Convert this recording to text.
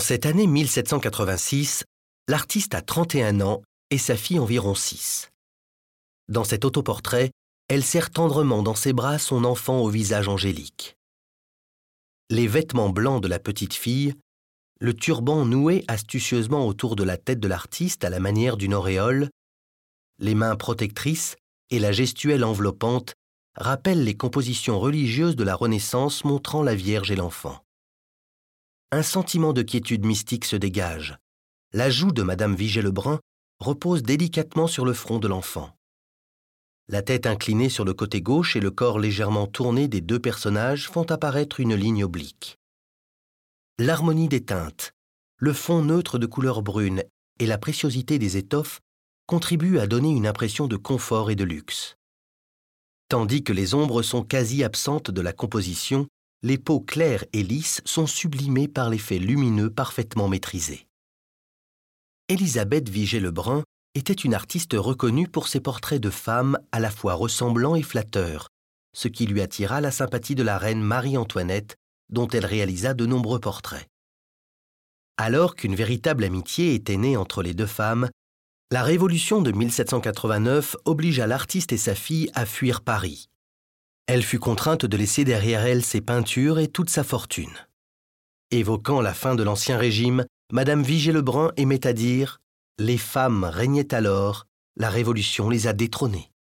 cette année 1786, l'artiste a 31 ans et sa fille environ 6. Dans cet autoportrait, elle serre tendrement dans ses bras son enfant au visage angélique. Les vêtements blancs de la petite fille, le turban noué astucieusement autour de la tête de l'artiste à la manière d'une auréole, les mains protectrices et la gestuelle enveloppante rappellent les compositions religieuses de la Renaissance montrant la Vierge et l'enfant. Un sentiment de quiétude mystique se dégage. La joue de Madame Vigée-Lebrun repose délicatement sur le front de l'enfant. La tête inclinée sur le côté gauche et le corps légèrement tourné des deux personnages font apparaître une ligne oblique. L'harmonie des teintes, le fond neutre de couleur brune et la préciosité des étoffes contribuent à donner une impression de confort et de luxe. Tandis que les ombres sont quasi absentes de la composition, les peaux claires et lisses sont sublimées par l'effet lumineux parfaitement maîtrisé. Élisabeth Vigée-Lebrun était une artiste reconnue pour ses portraits de femmes à la fois ressemblants et flatteurs, ce qui lui attira la sympathie de la reine Marie-Antoinette, dont elle réalisa de nombreux portraits. Alors qu'une véritable amitié était née entre les deux femmes, la Révolution de 1789 obligea l'artiste et sa fille à fuir Paris. Elle fut contrainte de laisser derrière elle ses peintures et toute sa fortune. Évoquant la fin de l'Ancien Régime, Madame Vigée-Lebrun aimait à dire les femmes régnaient alors, la Révolution les a détrônées.